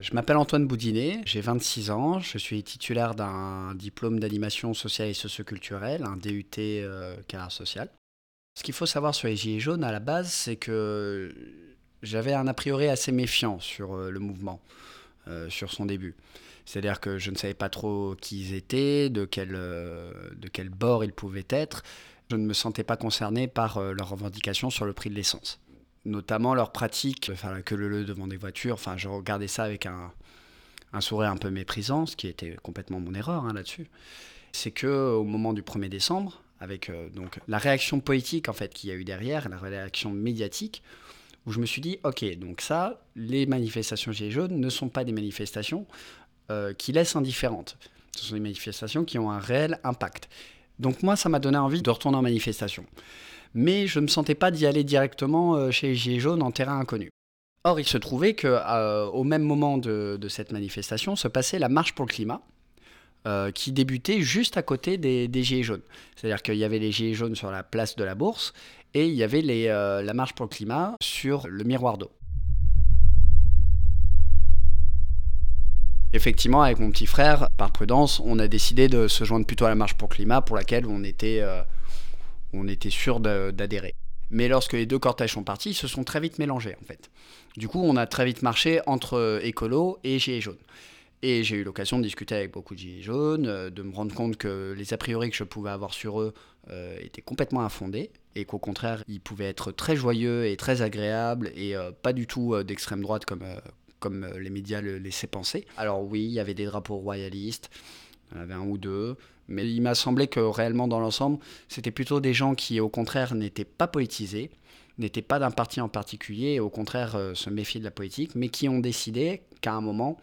Je m'appelle Antoine Boudinet, j'ai 26 ans, je suis titulaire d'un diplôme d'animation sociale et socioculturelle, un DUT euh, carrière sociale. Ce qu'il faut savoir sur les Gilets jaunes à la base, c'est que j'avais un a priori assez méfiant sur euh, le mouvement, euh, sur son début. C'est-à-dire que je ne savais pas trop qui ils étaient, de quel, euh, de quel bord ils pouvaient être. Je ne me sentais pas concerné par leurs revendications sur le prix de l'essence. Notamment leur pratique, enfin la queue leu devant des voitures. Enfin, je regardais ça avec un, sourire un peu méprisant, ce qui était complètement mon erreur hein, là-dessus. C'est que au moment du 1er décembre, avec euh, donc la réaction politique en fait qu'il y a eu derrière, la réaction médiatique, où je me suis dit, ok, donc ça, les manifestations Gilets jaunes ne sont pas des manifestations euh, qui laissent indifférentes. Ce sont des manifestations qui ont un réel impact. Donc moi, ça m'a donné envie de retourner en manifestation. Mais je ne me sentais pas d'y aller directement euh, chez les Gilets jaunes en terrain inconnu. Or, il se trouvait qu'au euh, même moment de, cette manifestation se passait la marche pour le climat, euh, qui débutait juste à côté des, Gilets jaunes. C'est-à-dire qu'il y avait les Gilets jaunes sur la place de la Bourse et il y avait la marche pour le climat sur le miroir d'eau. Effectivement, avec mon petit frère, par prudence, on a décidé de se joindre plutôt à la marche pour le climat pour laquelle on était, on était sûr d'adhérer. Mais lorsque les deux cortèges sont partis, ils se sont très vite mélangés en fait. Du coup, on a très vite marché entre écolo et gilets jaunes. Et j'ai eu l'occasion de discuter avec beaucoup de gilets jaunes, euh, de me rendre compte que les a priori que je pouvais avoir sur eux euh, étaient complètement infondés et qu'au contraire, ils pouvaient être très joyeux et très agréables et euh, pas du tout euh, d'extrême droite comme, euh, comme euh, les médias le laissaient penser. Alors oui, il y avait des drapeaux royalistes, il y en avait un ou deux, mais il m'a semblé que réellement dans l'ensemble, c'était plutôt des gens qui au contraire n'étaient pas politisés, n'étaient pas d'un parti en particulier et au contraire euh, se méfiaient de la politique, mais qui ont décidé qu'à un moment,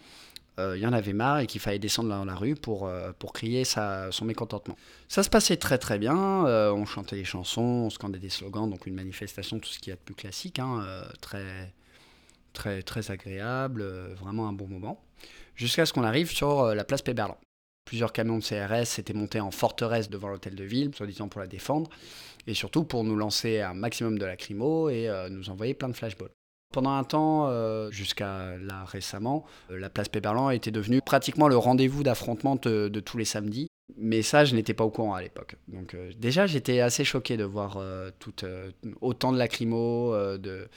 euh, il y en avait marre et qu'il fallait descendre dans la rue pour, euh, pour crier son mécontentement. Ça se passait très très bien, euh, on chantait des chansons, on scandait des slogans, donc une manifestation, tout ce qu'il y a de plus classique, hein, très, très, très agréable, vraiment un bon moment, jusqu'à ce qu'on arrive sur la place Péberlan. Plusieurs camions de CRS s'étaient montés en forteresse devant l'hôtel de ville, soi-disant pour la défendre, et surtout pour nous lancer un maximum de lacrymo et euh, nous envoyer plein de flashballs. Pendant un temps, euh, jusqu'à là récemment, euh, la place Péberlan était devenue pratiquement le rendez-vous d'affrontement de, tous les samedis. Mais ça, je n'étais pas au courant à l'époque. Donc déjà, j'étais assez choqué de voir tout, autant de lacrymo, de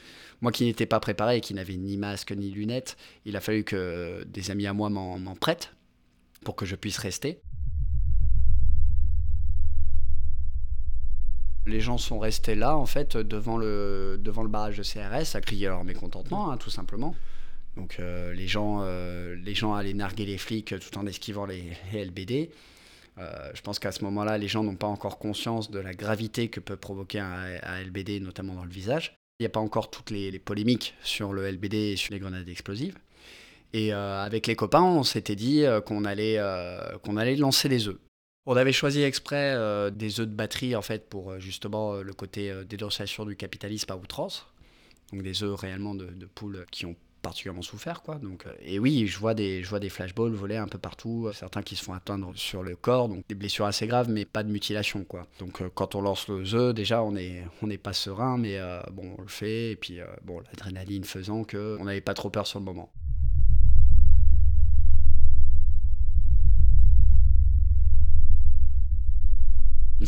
moi qui n'étais pas préparé et qui n'avais ni masque ni lunettes. Il a fallu que des amis à moi m'en prêtent pour que je puisse rester. les gens sont restés là, en fait, devant le, devant le barrage de CRS, à crier leur mécontentement, hein, tout simplement. Donc euh, les, gens, euh, les gens allaient narguer les flics tout en esquivant les, LBD. Euh, je pense qu'à ce moment-là, les gens n'ont pas encore conscience de la gravité que peut provoquer un, un LBD, notamment dans le visage. Il n'y a pas encore toutes les, les, polémiques sur le LBD et sur les grenades explosives. Et euh, avec les copains, on s'était dit euh, qu'on allait, qu'on allait lancer des œufs. On avait choisi exprès euh, des œufs de batterie en fait pour euh, justement euh, le côté euh, dénonciation du capitalisme à outrance. Donc des œufs réellement de, poules qui ont particulièrement souffert quoi. Donc euh, et oui, je vois des je vois des flashballs voler un peu partout, certains qui se font atteindre sur le corps, donc des blessures assez graves mais pas de mutilation quoi. Donc euh, quand on lance le œuf, déjà on est on n'est pas serein mais euh, bon, on le fait et puis euh, bon, l'adrénaline faisant que on n'avait pas trop peur sur le moment.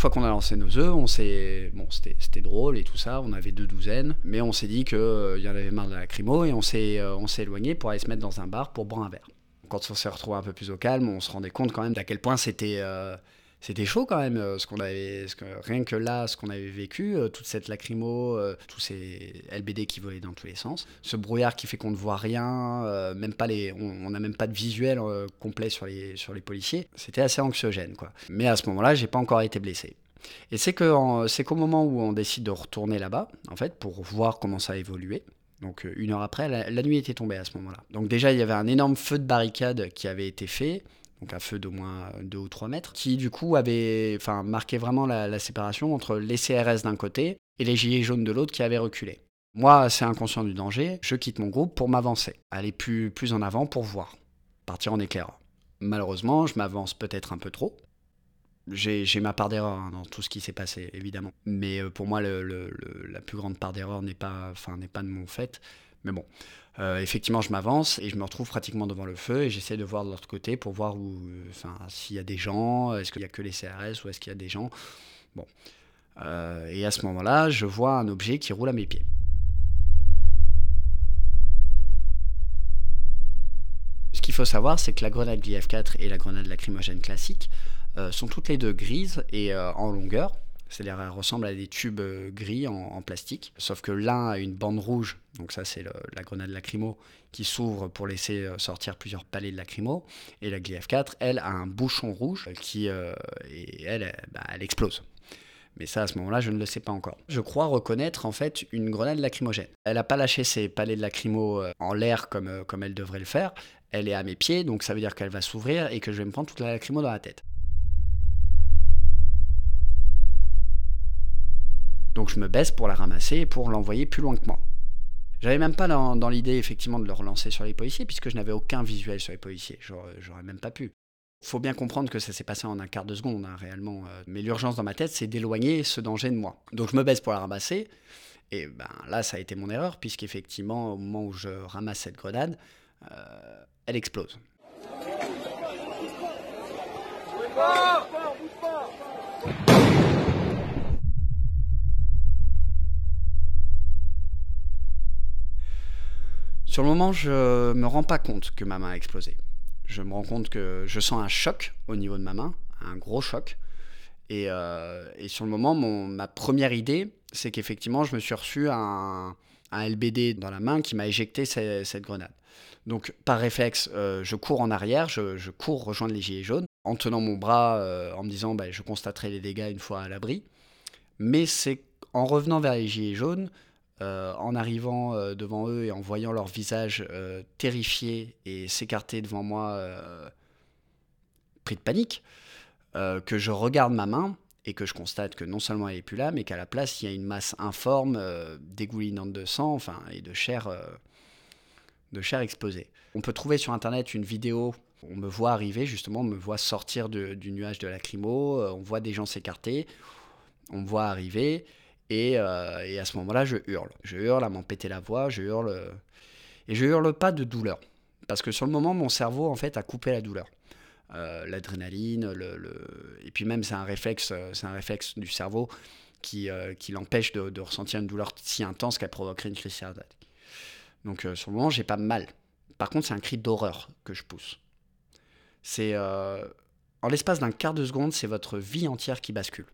Fois qu'on a lancé nos œufs, on s'est, bon, c'était, drôle et tout ça. On avait deux douzaines, mais on s'est dit qu'il euh, y en avait marre de la lacrymo et on s'est, euh, on s'est éloigné pour aller se mettre dans un bar pour boire un verre. Quand on s'est retrouvé un peu plus au calme, on se rendait compte quand même d'à quel point c'était, euh, c'était chaud quand même. euh, Ce qu'on avait, rien que là, ce qu'on avait vécu, euh, toute cette lacrymo, euh, tous ces LBD qui volaient dans tous les sens, ce brouillard qui fait qu'on ne voit rien, même pas les, on n'a même pas de visuel complet sur les, sur les policiers. C'était assez anxiogène quoi. Mais à ce moment-là, j'ai pas encore été blessé. Et c'est que c'est qu'au moment où on décide de retourner là-bas, en fait, pour voir comment ça a évolué. Donc une heure après, la, la nuit était tombée à ce moment-là. Donc déjà, il y avait un énorme feu de barricade qui avait été fait, donc un feu d'au moins 2 ou 3 mètres, qui du coup avait enfin, marqué vraiment la, séparation entre les CRS d'un côté et les gilets jaunes de l'autre qui avaient reculé. Moi, assez inconscient du danger, je quitte mon groupe pour m'avancer, aller plus, plus en avant pour voir, partir en éclairant. Malheureusement, je m'avance peut-être un peu trop, j'ai ma part d'erreur hein, dans tout ce qui s'est passé, évidemment. Mais euh, pour moi, la plus grande part d'erreur n'est pas, pas de mon fait. Mais bon, effectivement, je m'avance et je me retrouve pratiquement devant le feu et j'essaie de voir de l'autre côté pour voir où, enfin, s'il y a des gens, est-ce qu'il y a que les CRS ou est-ce qu'il y a des gens. Bon. et à ce moment-là, je vois un objet qui roule à mes pieds. Ce qu'il faut savoir, c'est que la grenade GF4 et la grenade lacrymogène classique euh, sont toutes les deux grises et euh, en longueur. C'est-à-dire elles ressemblent à des tubes euh, gris en, plastique. Sauf que l'un a une bande rouge, donc ça c'est la grenade lacrymo, qui s'ouvre pour laisser sortir plusieurs palets de lacrymo. Et la GF4, elle, a un bouchon rouge qui, et elle, bah, elle explose. Mais ça, à ce moment-là, je ne le sais pas encore. Je crois reconnaître en fait une grenade lacrymogène. Elle n'a pas lâché ses palets de lacrymo en l'air comme, comme elle devrait le faire elle est à mes pieds, donc ça veut dire qu'elle va s'ouvrir et que je vais me prendre toute la lacrymo dans la tête. Donc je me baisse pour la ramasser et pour l'envoyer plus loin que moi. J'avais même pas dans, l'idée effectivement de le relancer sur les policiers puisque je n'avais aucun visuel sur les policiers. J'aurais même pas pu. Faut bien comprendre que ça s'est passé en un quart de seconde hein, réellement. Euh, mais l'urgence dans ma tête, c'est d'éloigner ce danger de moi. Donc je me baisse pour la ramasser. Et ben là, ça a été mon erreur puisqu'effectivement, au moment où je ramasse cette grenade, euh, elle explose. Sur le moment, je me rends pas compte que ma main a explosé. Je me rends compte que je sens un choc au niveau de ma main, un gros choc. Et, euh, sur le moment, ma première idée, c'est qu'effectivement, je me suis reçu un, LBD dans la main qui m'a éjecté cette, grenade. Donc par réflexe, euh, je cours en arrière, je, cours rejoindre les gilets jaunes, en tenant mon bras, euh, en me disant bah, je constaterai les dégâts une fois à l'abri. Mais c'est en revenant vers les gilets jaunes, euh, en arrivant devant eux et en voyant leur visage terrifié et s'écarter devant moi, pris de panique, que je regarde ma main et que je constate que non seulement elle n'est plus là, mais qu'à la place, il y a une masse informe, euh, dégoulinante de sang enfin, et de chair, euh, de chair exposée. On peut trouver sur Internet une vidéo on me voit arriver, justement, on me voit sortir du nuage de lacrymo, euh, on voit des gens s'écarter, on me voit arriver, et, et à ce moment-là, je hurle. Je hurle à m'en péter la voix, je hurle... et je hurle pas de douleur. Parce que sur le moment, mon cerveau, en fait, a coupé la douleur. Euh, l'adrénaline, et puis même c'est un réflexe, euh, un réflexe du cerveau qui, euh, qui l'empêche de, ressentir une douleur si intense qu'elle provoquerait une crise cardiaque. Donc sur le moment, j'ai pas mal. Par contre, c'est un cri d'horreur que je pousse. C'est en l'espace d'un quart de seconde, c'est votre vie entière qui bascule.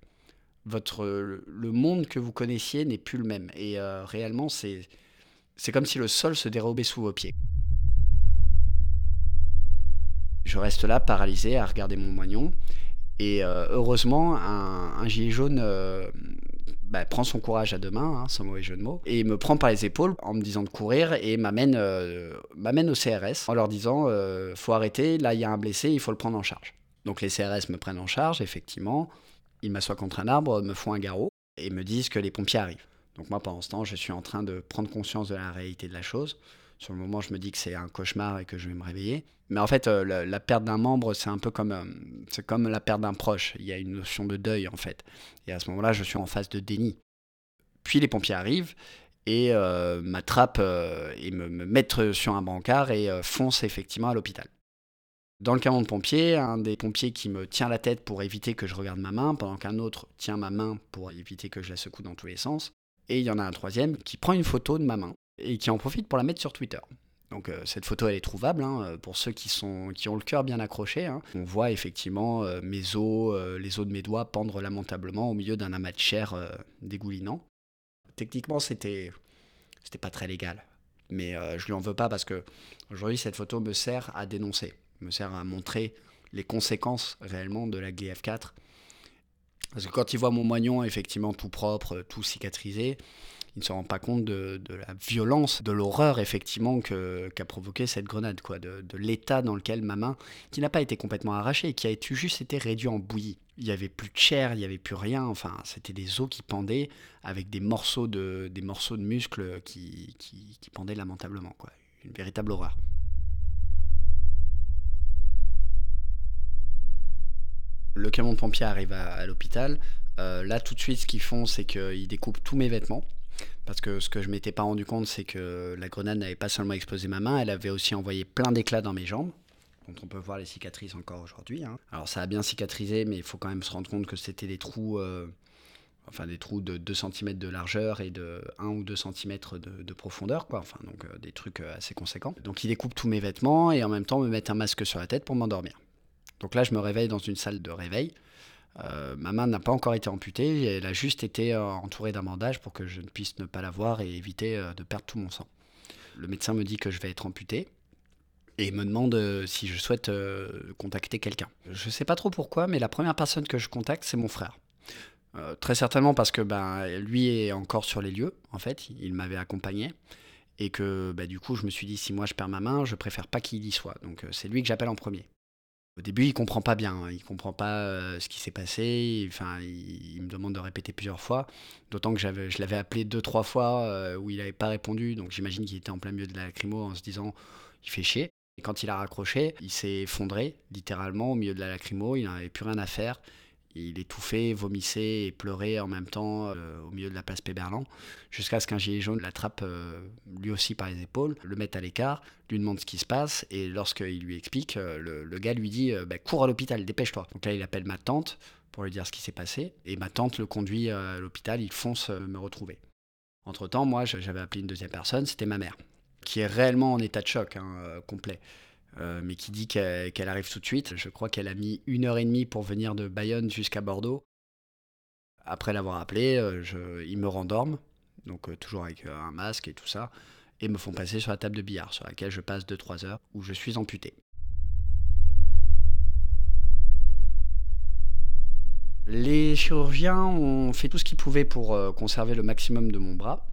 Votre le monde que vous connaissiez n'est plus le même et réellement c'est comme si le sol se dérobait sous vos pieds. Je reste là, paralysé, à regarder mon moignon. Et euh, heureusement, un, gilet jaune euh, bah, prend son courage à deux mains, hein, sans mauvais jeu de mots, et me prend par les épaules en me disant de courir et m'amène euh, au CRS en leur disant faut arrêter, là il y a un blessé, il faut le prendre en charge. Donc les CRS me prennent en charge, effectivement. Ils m'assoient contre un arbre, me font un garrot et me disent que les pompiers arrivent. Donc moi, pendant ce temps, je suis en train de prendre conscience de la réalité de la chose. Sur le moment, je me dis que c'est un cauchemar et que je vais me réveiller. Mais en fait, euh, la, perte d'un membre, c'est un peu comme, euh, comme la perte d'un proche. Il y a une notion de deuil, en fait. Et à ce moment-là, je suis en phase de déni. Puis les pompiers arrivent et euh, m'attrapent et me, mettent sur un brancard et foncent effectivement à l'hôpital. Dans le camion de pompiers, un des pompiers qui me tient la tête pour éviter que je regarde ma main, pendant qu'un autre tient ma main pour éviter que je la secoue dans tous les sens. Et il y en a un troisième qui prend une photo de ma main et qui en profite pour la mettre sur Twitter. Donc euh, cette photo elle est trouvable hein, euh, pour ceux qui, sont, qui ont le cœur bien accroché. Hein. On voit effectivement euh, mes os, les os de mes doigts pendre lamentablement au milieu d'un amas de chair dégoulinant. Techniquement c'était c'était pas très légal, mais je lui en veux pas parce que aujourd'hui cette photo me sert à dénoncer, me sert à montrer les conséquences réellement de la GF4. Parce que quand il voit mon moignon effectivement tout propre, tout cicatrisé, il ne se rend pas compte de, la violence, de l'horreur effectivement qu'a provoqué cette grenade, quoi, de, l'état dans lequel ma main, qui n'a pas été complètement arrachée, qui a été, juste été réduite en bouillie. Il n'y avait plus de chair, il n'y avait plus rien, enfin c'était des os qui pendaient avec des morceaux de, des morceaux de muscles qui, qui, pendaient lamentablement, quoi. une véritable horreur. Le camion de pompiers arrive à, l'hôpital. Euh, là, tout de suite, ce qu'ils font, c'est qu'ils découpent tous mes vêtements Parce que ce que je m'étais pas rendu compte, c'est que la grenade n'avait pas seulement explosé ma main, elle avait aussi envoyé plein d'éclats dans mes jambes, dont on peut voir les cicatrices encore aujourd'hui. hein. Alors ça a bien cicatrisé, mais il faut quand même se rendre compte que c'était des trous, euh, enfin des trous de 2 cm de largeur et de 1 ou 2 cm de, de profondeur, quoi. Enfin donc euh, des trucs assez conséquents. Donc ils découpent tous mes vêtements et en même temps me mettent un masque sur la tête pour m'endormir. Donc là je me réveille dans une salle de réveil. Euh, ma main n'a pas encore été amputée, elle a juste été euh, entourée d'un bandage pour que je ne puisse ne pas la voir et éviter euh, de perdre tout mon sang. Le médecin me dit que je vais être amputé et me demande si je souhaite contacter quelqu'un. Je ne sais pas trop pourquoi, mais la première personne que je contacte, c'est mon frère. Très certainement parce que ben, lui est encore sur les lieux, en fait, il m'avait accompagné. Et que bah, du coup, je me suis dit, si moi je perds ma main, je préfère pas qu'il y soit. Donc c'est lui que j'appelle en premier. Au début, il comprend pas bien, hein. il comprend pas euh, ce qui s'est passé. il- Enfin, il, il me demande de répéter plusieurs fois. D'autant que je l'avais appelé deux, trois fois euh, où il n'avait pas répondu. Donc j'imagine qu'il était en plein milieu de la lacrymo en se disant, il fait chier. Et quand il a raccroché, il s'est effondré littéralement au milieu de la lacrymo. Il n'avait plus rien à faire. Il étouffait, vomissait et pleurait en même temps euh, au milieu de la place Péberlan, jusqu'à ce qu'un gilet jaune l'attrape euh, lui aussi par les épaules, le mette à l'écart, lui demande ce qui se passe, et lorsqu'il lui explique, euh, le, gars lui dit Bah, Cours à l'hôpital, dépêche-toi. Donc là, il appelle ma tante pour lui dire ce qui s'est passé, et ma tante le conduit à l'hôpital, il fonce me retrouver. Entre-temps, moi, j'avais appelé une deuxième personne, c'était ma mère, qui est réellement en état de choc hein, complet. Euh, mais qui dit qu'elle arrive tout de suite. Je crois qu'elle a mis une heure et demie pour venir de Bayonne jusqu'à Bordeaux. Après l'avoir appelé, euh, je- ils me rendorment, donc euh, toujours avec un masque et tout ça, et me font passer sur la table de billard, sur laquelle je passe 2-3 heures, où je suis amputé. Les chirurgiens ont fait tout ce qu'ils pouvaient pour conserver le maximum de mon bras.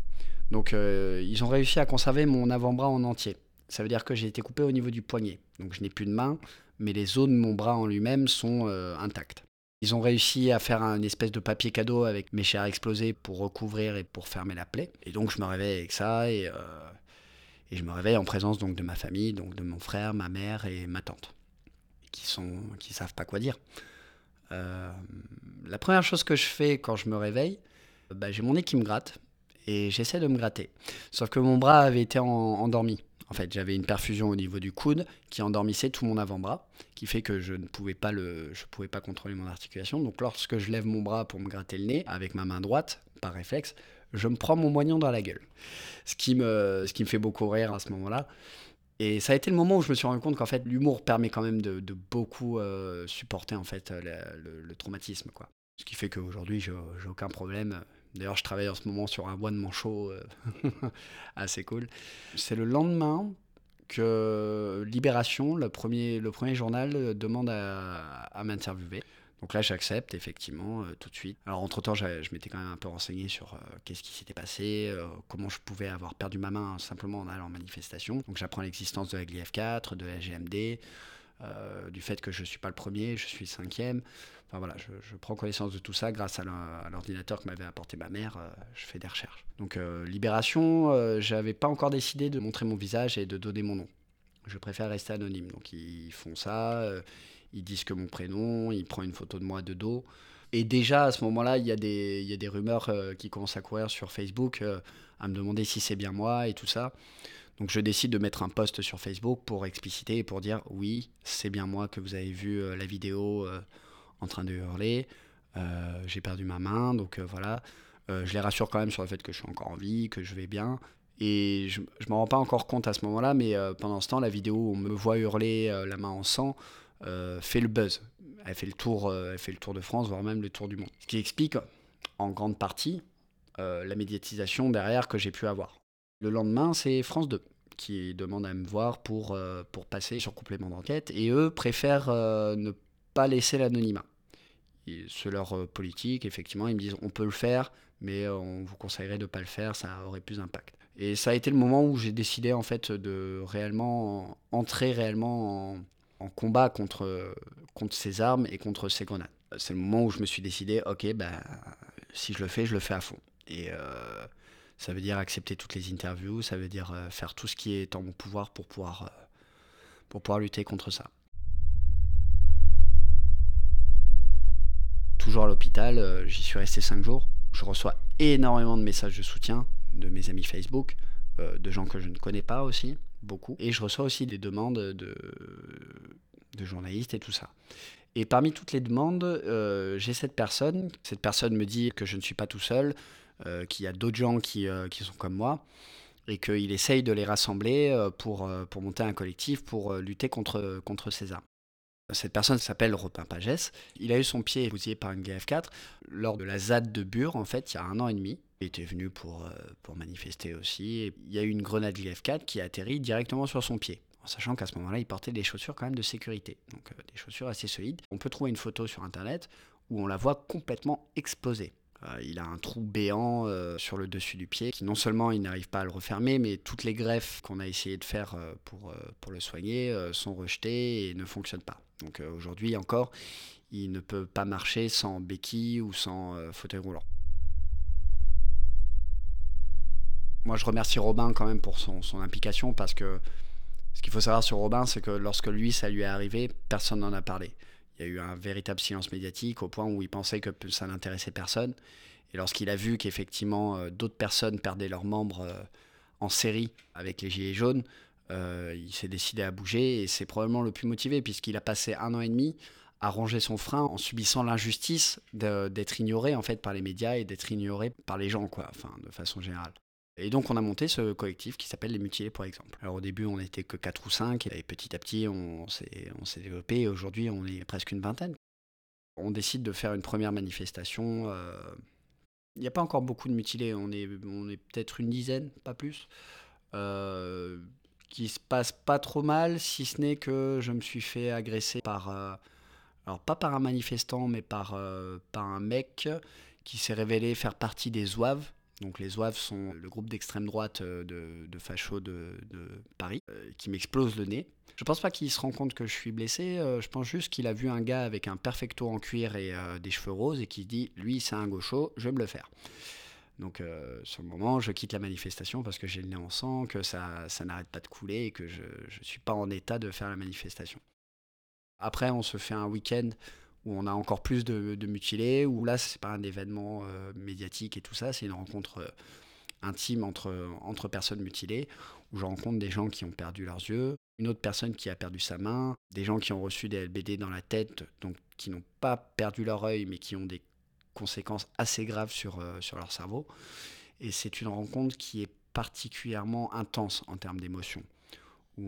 Donc ils ont réussi à conserver mon avant-bras en entier. Ça veut dire que j'ai été coupé au niveau du poignet. Donc je n'ai plus de main, mais les os de mon bras en lui-même sont euh, intacts. Ils ont réussi à faire un espèce de papier cadeau avec mes chairs explosées pour recouvrir et pour fermer la plaie. Et donc je me réveille avec ça et, euh, et je me réveille en présence donc de ma famille, donc de mon frère, ma mère et ma tante, qui sont qui savent pas quoi dire. Euh, la première chose que je fais quand je me réveille, bah, j'ai mon nez qui me gratte et j'essaie de me gratter. Sauf que mon bras avait été en- endormi. En fait, j'avais une perfusion au niveau du coude qui endormissait tout mon avant-bras, qui fait que je ne pouvais pas le, je pouvais pas contrôler mon articulation. Donc, lorsque je lève mon bras pour me gratter le nez avec ma main droite, par réflexe, je me prends mon moignon dans la gueule. Ce qui me, ce qui me fait beaucoup rire à ce moment-là. Et ça a été le moment où je me suis rendu compte qu'en fait, l'humour permet quand même de, beaucoup euh, supporter en fait le, traumatisme, quoi. Ce qui fait qu'aujourd'hui, j'ai aucun problème. D'ailleurs, je travaille en ce moment sur un one man show euh, assez cool. C'est le lendemain que Libération, le premier, journal, euh, demande à, m'interviewer. Donc là, j'accepte effectivement euh, tout de suite. Alors entre-temps, je m'étais quand même un peu renseigné sur qu'est-ce qui s'était passé, comment je pouvais avoir perdu ma main simplement en allant en manifestation. Donc j'apprends l'existence de la GLIF4, de la GMD, euh, du fait que je ne suis pas le premier, je suis le cinquième. Enfin voilà, je, prends connaissance de tout ça grâce à l'or- à l'ordinateur que m'avait apporté ma mère. euh, je fais des recherches. Donc euh, Libération, j'avais pas encore décidé de montrer mon visage et de donner mon nom. Je préfère rester anonyme. Donc ils font ça, ils disent que mon prénom, ils prennent une photo de moi de dos. Et déjà à ce moment-là, il y, a des- rumeurs qui commencent à courir sur Facebook à me demander si c'est bien moi et tout ça. Donc je décide de mettre un post sur Facebook pour expliciter et pour dire oui, c'est bien moi que vous avez vu euh, la vidéo euh, en train de hurler. Euh, J'ai perdu ma main, donc voilà. Je les rassure quand même sur le fait que je suis encore en vie, que je vais bien. Et je ne m'en rends pas encore compte à ce moment-là, mais pendant ce temps, la vidéo où on me voit hurler la main en sang fait le buzz. Elle fait, le tour, elle fait le tour de France, voire même le tour du monde. Ce qui explique en grande partie la médiatisation derrière que j'ai pu avoir. Le lendemain, c'est France 2 qui demande à me voir pour, euh, pour passer sur complément d'enquête. Et eux préfèrent euh, ne pas laisser l'anonymat. C'est leur euh, politique, effectivement. Ils me disent on peut le faire, mais on vous conseillerait de ne pas le faire, ça aurait plus d'impact. Et ça a été le moment où j'ai décidé en fait de réellement entrer réellement en, combat contre, contre ces armes et contre ces grenades. C'est le moment où je me suis décidé, ok, bah, si je le fais, je le fais à fond. Et ça veut dire accepter toutes les interviews, ça veut dire euh, faire tout ce qui est en mon pouvoir pour pouvoir, euh, pour pouvoir lutter contre ça. Toujours à l'hôpital, euh, j'y suis resté 5 jours. Je reçois énormément de messages de soutien, de mes amis Facebook, de gens que je ne connais pas aussi, beaucoup. Et je reçois aussi des demandes de, de journalistes et tout ça. Et parmi toutes les demandes, j'ai cette personne. Cette personne me dit que je ne suis pas tout seul, qu'il y a d'autres gens qui, qui sont comme moi et qu'il essaye de les rassembler euh, pour, euh, pour monter un collectif pour euh, lutter contre, contre ces armes. Cette personne s'appelle Repin Pagès. Il a eu son pied bousillé par une GF4 lors de la ZAD de Bure, en fait, il y a un an et demi. Il était venu pour, pour manifester aussi. il y a eu une grenade GF4 qui a atterri directement sur son pied, en sachant qu'à ce moment-là, il portait des chaussures quand même de sécurité, donc des chaussures assez solides. On peut trouver une photo sur Internet où on la voit complètement explosée. Euh, il a un trou béant euh, sur le dessus du pied qui non seulement il n'arrive pas à le refermer, mais toutes les greffes qu'on a essayé de faire euh, pour, le soigner sont rejetées et ne fonctionnent pas. Donc aujourd'hui encore, il ne peut pas marcher sans béquille ou sans fauteuil roulant. Moi, je remercie Robin quand même pour son, son implication parce que ce qu'il faut savoir sur Robin, c'est que lorsque lui, ça lui est arrivé, personne n'en a parlé. Il y a eu un véritable silence médiatique au point où il pensait que ça n'intéressait personne. Et lorsqu'il a vu qu'effectivement euh, d'autres personnes perdaient leurs membres euh, en série avec les Gilets jaunes, euh, il s'est décidé à bouger et c'est probablement le plus motivé puisqu'il a passé un an et demi à ronger son frein en subissant l'injustice d'être ignoré en fait par les médias et d'être ignoré par les gens quoi, enfin de façon générale. Et donc on a monté ce collectif qui s'appelle Les Mutilés par exemple. Alors au début on n'était que 4 ou 5 et petit à petit on, s'est développé et aujourd'hui on est presque une vingtaine. On décide de faire une première manifestation. Euh, il n'y a pas encore beaucoup de mutilés, on est, peut-être une dizaine, pas plus. Euh, qui se passe pas trop mal, si ce n'est que je me suis fait agresser par, euh, alors pas par un manifestant, mais par, euh, par un mec qui s'est révélé faire partie des Zouaves, donc les Zouaves sont le groupe d'extrême droite euh, de, de fachos de, Paris, euh, qui m'explose le nez. Je pense pas qu'il se rend compte que je suis blessé, euh, je pense juste qu'il a vu un gars avec un perfecto en cuir et des cheveux roses et qui dit lui c'est un gaucho, je vais me le faire. Donc sur le moment, je quitte la manifestation parce que j'ai le nez en sang, que ça, ça n'arrête pas de couler et que je ne suis pas en état de faire la manifestation. Après, on se fait un week-end où on a encore plus de, mutilés, où là, c'est pas un événement euh, médiatique et tout ça, c'est une rencontre euh, intime entre, entre personnes mutilées, où je rencontre des gens qui ont perdu leurs yeux, une autre personne qui a perdu sa main, des gens qui ont reçu des LBD dans la tête, donc qui n'ont pas perdu leur œil, mais qui ont des conséquences assez graves sur, euh, sur leur cerveau. Et c'est une rencontre qui est particulièrement intense en termes d'émotion, où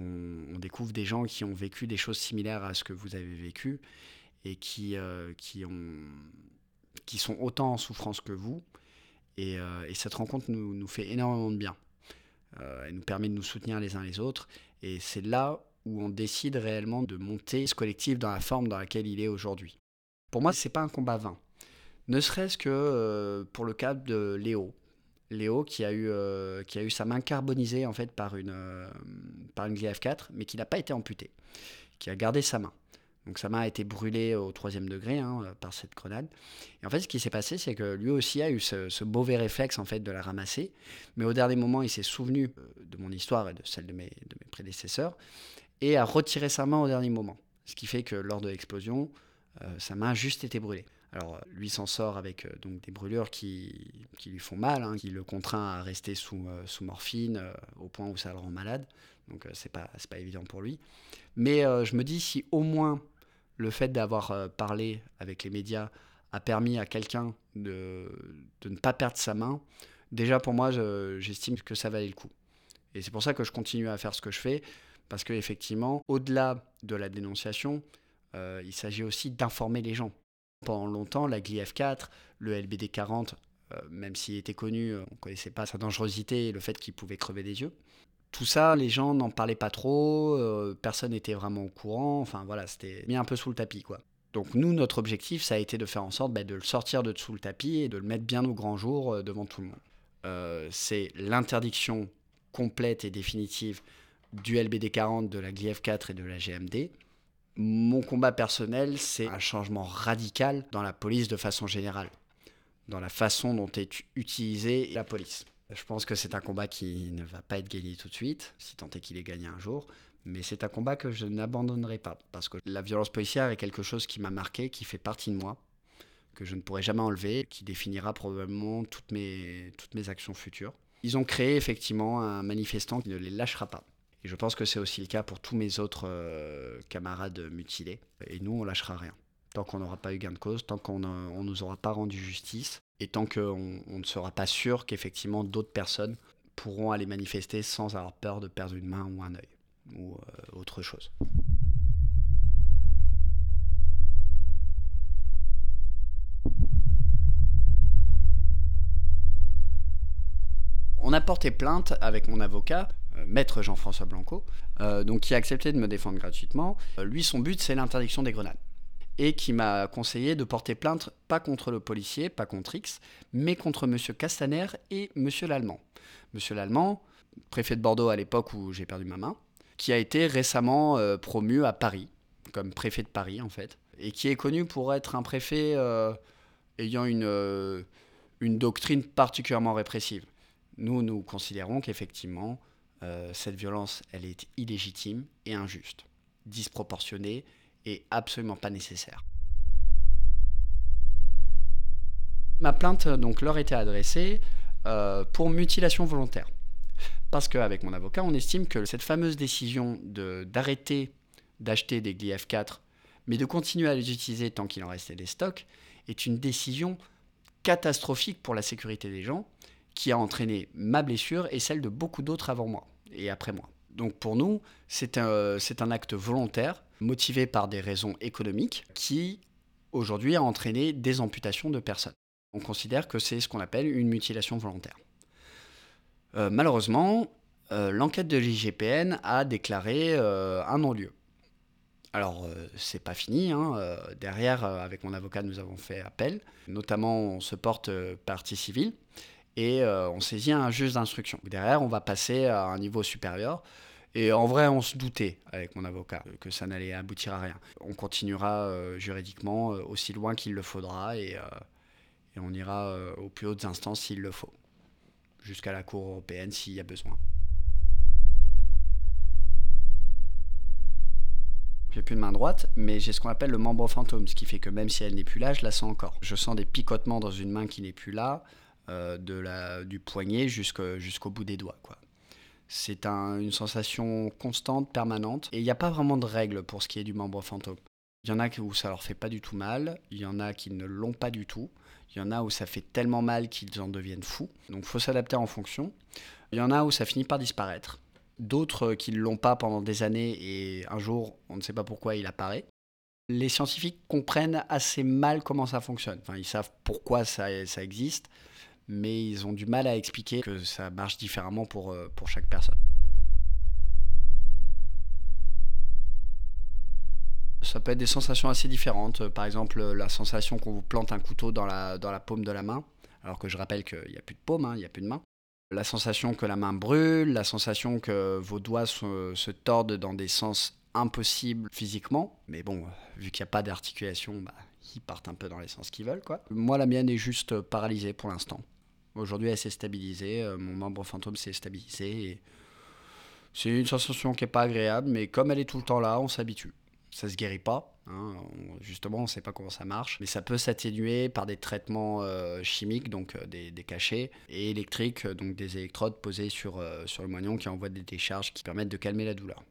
on découvre des gens qui ont vécu des choses similaires à ce que vous avez vécu et qui, euh, qui, ont, qui sont autant en souffrance que vous. Et, euh, et cette rencontre nous, fait énormément de bien. Euh, elle nous permet de nous soutenir les uns les autres. Et c'est là où on décide réellement de monter ce collectif dans la forme dans laquelle il est aujourd'hui. Pour moi, ce n'est pas un combat vain. Ne serait-ce que pour le cas de Léo. Léo qui a eu, qui a eu sa main carbonisée en fait par une, par une GF4, mais qui n'a pas été amputée, qui a gardé sa main. Donc sa main a été brûlée au troisième degré hein, par cette grenade. Et en fait, ce qui s'est passé, c'est que lui aussi a eu ce, mauvais réflexe en fait de la ramasser. Mais au dernier moment, il s'est souvenu euh, de mon histoire et de celle de mes, prédécesseurs et a retiré sa main au dernier moment. Ce qui fait que lors de l'explosion, euh, sa main a juste été brûlée. Alors lui s'en sort avec euh, donc des brûlures qui, qui, lui font mal, hein, qui le contraint à rester sous, sous morphine au point où ça le rend malade. Donc c'est pas, pas évident pour lui. Mais je me dis si au moins le fait d'avoir euh, parlé avec les médias a permis à quelqu'un de, ne pas perdre sa main, déjà pour moi, j'estime que ça valait le coup. Et c'est pour ça que je continue à faire ce que je fais, parce qu'effectivement, au-delà de la dénonciation, euh, il s'agit aussi d'informer les gens. Pendant longtemps, la GLIF4, le LBD 40, euh, même s'il était connu, on ne connaissait pas sa dangerosité et le fait qu'il pouvait crever des yeux tout ça, les gens n'en parlaient pas trop, euh, personne n'était vraiment au courant, enfin voilà, c'était mis un peu sous le tapis quoi. Donc nous, notre objectif, ça a été de faire en sorte bah, de le sortir de dessous le tapis et de le mettre bien au grand jour euh, devant tout le monde. Euh, c'est l'interdiction complète et définitive du LBD 40, de la GLIF 4 et de la GMD. Mon combat personnel, c'est un changement radical dans la police de façon générale, dans la façon dont est utilisée la police. Je pense que c'est un combat qui ne va pas être gagné tout de suite, si tant est qu'il est gagné un jour. Mais c'est un combat que je n'abandonnerai pas. Parce que la violence policière est quelque chose qui m'a marqué, qui fait partie de moi, que je ne pourrai jamais enlever, qui définira probablement toutes mes, actions futures. Ils ont créé effectivement un manifestant qui ne les lâchera pas. Et je pense que c'est aussi le cas pour tous mes autres euh, camarades mutilés. Et nous, on lâchera rien. Tant qu'on n'aura pas eu gain de cause, tant qu'on ne nous aura pas rendu justice, et tant qu'on on ne sera pas sûr qu'effectivement d'autres personnes pourront aller manifester sans avoir peur de perdre une main ou un œil, ou euh, autre chose. On a porté plainte avec mon avocat, euh, maître Jean-François Blanco, euh, donc qui a accepté de me défendre gratuitement. Lui, son but, c'est l'interdiction des grenades. Et qui m'a conseillé de porter plainte, pas contre le policier, pas contre X, mais contre M. Castaner et M. Lallemand. M. Lallemand, préfet de Bordeaux à l'époque où j'ai perdu ma main, qui a été récemment promu à Paris, comme préfet de Paris en fait, et qui est connu pour être un préfet ayant une, une doctrine particulièrement répressive. Nous, nous considérons qu'effectivement, euh, cette violence, elle est illégitime et injuste, disproportionnée et absolument pas nécessaire. Ma plainte donc leur était adressée euh, pour mutilation volontaire. Parce qu'avec mon avocat, on estime que cette fameuse décision d'arrêter d'acheter des f 4 mais de continuer à les utiliser tant qu'il en restait des stocks, est une décision catastrophique pour la sécurité des gens qui a entraîné ma blessure et celle de beaucoup d'autres avant moi et après moi. Donc pour nous, c'est un, un acte volontaire, motivé par des raisons économiques, qui aujourd'hui a entraîné des amputations de personnes. On considère que c'est ce qu'on appelle une mutilation volontaire. Euh, malheureusement, euh, l'enquête de l'IGPN a déclaré euh, un non-lieu. Alors, c'est pas fini. Hein, derrière, avec mon avocat, nous avons fait appel. Notamment, on se porte partie civile et on saisit un juge d'instruction. Derrière, on va passer à un niveau supérieur. Et en vrai, on se doutait avec mon avocat que ça n'allait aboutir à rien. On continuera euh, juridiquement euh, aussi loin qu'il le faudra et, et on ira aux plus hautes instances s'il le faut, jusqu'à la Cour européenne s'il y a besoin. J'ai plus de main droite, mais j'ai ce qu'on appelle le membre fantôme, ce qui fait que même si elle n'est plus là, je la sens encore. Je sens des picotements dans une main qui n'est plus là. Euh, de la, du poignet jusqu'au bout des doigts. Quoi. C'est une sensation constante, permanente, et il n'y a pas vraiment de règle pour ce qui est du membre fantôme. Il y en a où ça leur fait pas du tout mal, il y en a qui ne l'ont pas du tout, il y en a où ça fait tellement mal qu'ils en deviennent fous, donc faut s'adapter en fonction. Il y en a où ça finit par disparaître, d'autres qui ne l'ont pas pendant des années et un jour, on ne sait pas pourquoi il apparaît. Les scientifiques comprennent assez mal comment ça fonctionne, enfin, ils savent pourquoi ça existe, mais ils ont du mal à expliquer que ça marche différemment pour, euh, pour chaque personne. Ça peut être des sensations assez différentes. Par exemple, la sensation qu'on vous plante un couteau dans la, dans la paume de la main, alors que je rappelle qu'il n'y a plus de paume, hein, il n'y a plus de main. La sensation que la main brûle, la sensation que vos doigts se, tordent dans des sens impossibles physiquement. Mais bon, vu qu'il n'y a pas d'articulation, bah, ils partent un peu dans les sens qu'ils veulent. Quoi. Moi, la mienne est juste paralysée pour l'instant. Aujourd'hui, elle s'est stabilisée. Euh, mon membre fantôme s'est stabilisé. Et c'est une sensation qui n'est pas agréable, mais comme elle est tout le temps là, on s'habitue. Ça se guérit pas. Hein, justement, on ne sait pas comment ça marche. Mais ça peut s'atténuer par des traitements euh, chimiques, donc euh, des, cachets, et électriques, donc des électrodes posées sur, sur le moignon qui envoient des décharges qui permettent de calmer la douleur.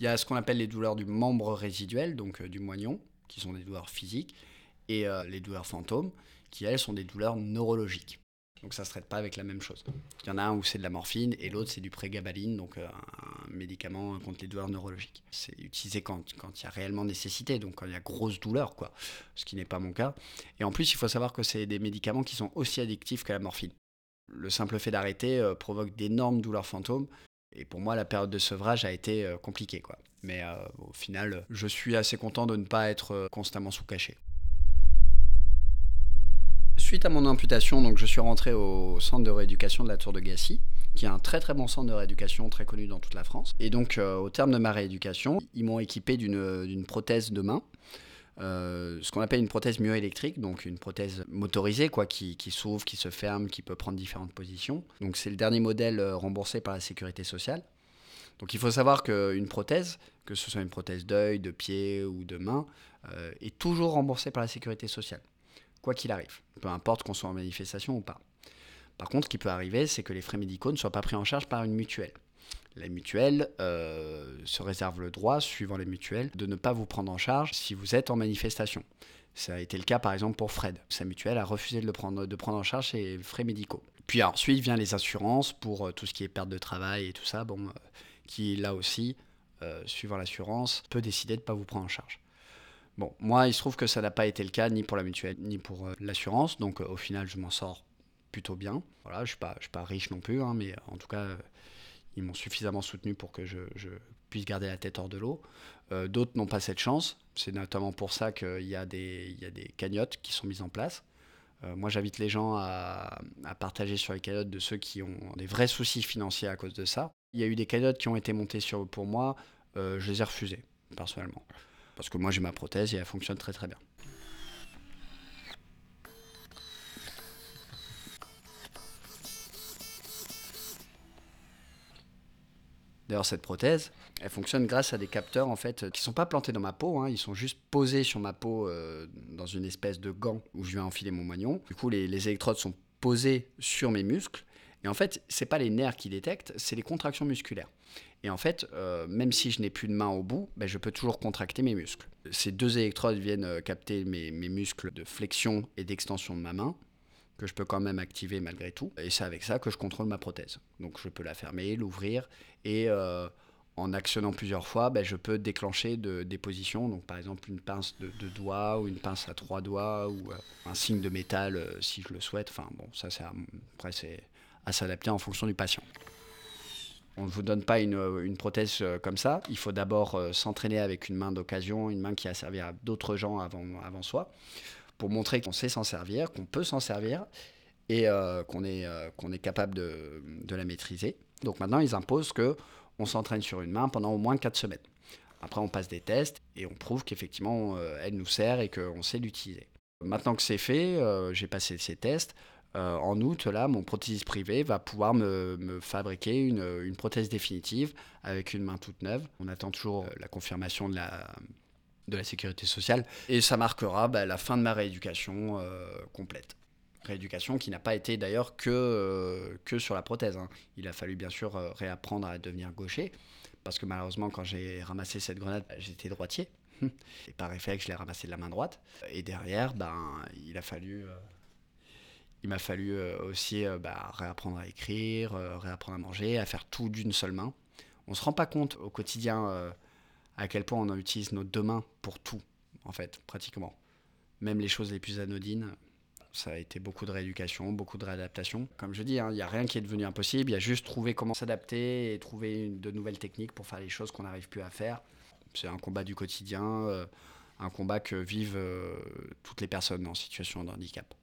Il y a ce qu'on appelle les douleurs du membre résiduel, donc du moignon, qui sont des douleurs physiques, et les douleurs fantômes, qui elles sont des douleurs neurologiques. Donc ça ne se traite pas avec la même chose. Il y en a un où c'est de la morphine et l'autre c'est du prégabaline, donc euh, un médicament contre les douleurs neurologiques. C'est utilisé quand, il y a réellement nécessité, donc quand il y a grosse douleur, quoi, ce qui n'est pas mon cas. Et en plus, il faut savoir que c'est des médicaments qui sont aussi addictifs que la morphine. Le simple fait d'arrêter euh, provoque d'énormes douleurs fantômes. Et pour moi, la période de sevrage a été euh, compliquée. Quoi. Mais au final, je suis assez content de ne pas être constamment sous cachet. Suite à mon amputation, donc je suis rentré au centre de rééducation de la Tour de Gassy, qui est un très très bon centre de rééducation très connu dans toute la France. Et donc euh, au terme de ma rééducation, ils m'ont équipé d'une prothèse de main. Euh, ce qu'on appelle une prothèse myoélectrique, donc une prothèse motorisée quoi, qui, s'ouvre, qui se ferme, qui peut prendre différentes positions. Donc c'est le dernier modèle euh, remboursé par la sécurité sociale. Donc il faut savoir qu'une prothèse, que ce soit une prothèse d'œil, de pied ou de main, est toujours remboursée par la sécurité sociale quoi qu'il arrive, peu importe qu'on soit en manifestation ou pas. Par contre, ce qui peut arriver, c'est que les frais médicaux ne soient pas pris en charge par une mutuelle. La mutuelle euh, se réserve le droit, suivant les mutuelles, de ne pas vous prendre en charge si vous êtes en manifestation. Ça a été le cas par exemple pour Fred. Sa mutuelle a refusé de, prendre, de prendre en charge ses frais médicaux. Puis ensuite vient les assurances pour euh, tout ce qui est perte de travail et tout ça, bon, euh, qui là aussi, suivant l'assurance, peut décider de ne pas vous prendre en charge. Bon, moi, il se trouve que ça n'a pas été le cas ni pour la mutuelle ni pour l'assurance, donc au final, je m'en sors plutôt bien. Voilà, je ne suis, pas, riche non plus, hein, mais en tout cas, ils m'ont suffisamment soutenu pour que je, puisse garder la tête hors de l'eau. Euh, d'autres n'ont pas cette chance. C'est notamment pour ça qu'il y, a des, cagnottes qui sont mises en place. Euh, moi, j'invite les gens à, partager sur les cagnottes de ceux qui ont des vrais soucis financiers à cause de ça. Il y a eu des cagnottes qui ont été montées sur, pour moi. Euh, je les ai refusées, personnellement. Parce que moi, j'ai ma prothèse et elle fonctionne très très bien. D'ailleurs, cette prothèse, elle fonctionne grâce à des capteurs en fait qui sont pas plantés dans ma peau, hein. ils sont juste posés sur ma peau euh, dans une espèce de gant où je vais enfiler mon moignon. Du coup, les, électrodes sont posées sur mes muscles. Et en fait, c'est pas les nerfs qui détectent, c'est les contractions musculaires. Et en fait, euh, même si je n'ai plus de main au bout, ben, je peux toujours contracter mes muscles. Ces deux électrodes viennent euh, capter mes muscles de flexion et d'extension de ma main que je peux quand même activer malgré tout. Et c'est avec ça que je contrôle ma prothèse. Donc je peux la fermer, l'ouvrir et euh, en actionnant plusieurs fois, ben, je peux déclencher de, des positions. Donc par exemple une pince de deux doigts ou une pince à trois doigts ou un signe de métal si je le souhaite. Enfin bon, ça après c'est à s'adapter en fonction du patient. On ne vous donne pas une, une prothèse comme ça. Il faut d'abord s'entraîner avec une main d'occasion, une main qui a servi à d'autres gens avant, avant soi pour montrer qu'on sait s'en servir, qu'on peut s'en servir et euh, qu'on est, euh, est capable de, de, la maîtriser. Donc maintenant, ils imposent que on s'entraîne sur une main pendant au moins 4 semaines. Après, on passe des tests et on prouve qu'effectivement, euh, elle nous sert et qu'on sait l'utiliser. Maintenant que c'est fait, j'ai passé ces tests. En août, là, mon prothésiste privé va pouvoir me, fabriquer une, une, prothèse définitive avec une main toute neuve. On attend toujours la confirmation de la, de la sécurité sociale. Et ça marquera bah, la fin de ma rééducation euh, complète. Rééducation qui n'a pas été d'ailleurs que, euh, que sur la prothèse. Hein. Il a fallu bien sûr euh, réapprendre à devenir gaucher, parce que malheureusement quand j'ai ramassé cette grenade, bah, j'étais droitier. Et par réflexe, je l'ai ramassé de la main droite. Et derrière, ben, il a fallu... il m'a fallu aussi bah, réapprendre à écrire, réapprendre à manger, à faire tout d'une seule main. On ne se rend pas compte au quotidien à quel point on utilise nos deux mains pour tout, en fait, pratiquement. Même les choses les plus anodines, ça a été beaucoup de rééducation, beaucoup de réadaptation. Comme je dis, hein, il n'y a rien qui est devenu impossible, il y a juste trouver comment s'adapter et trouver de nouvelles techniques pour faire les choses qu'on n'arrive plus à faire. C'est un combat du quotidien, euh, un combat que vivent euh, toutes les personnes en situation de handicap,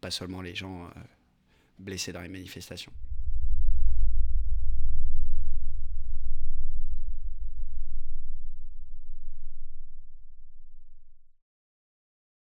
pas seulement les gens euh, blessés dans les manifestations.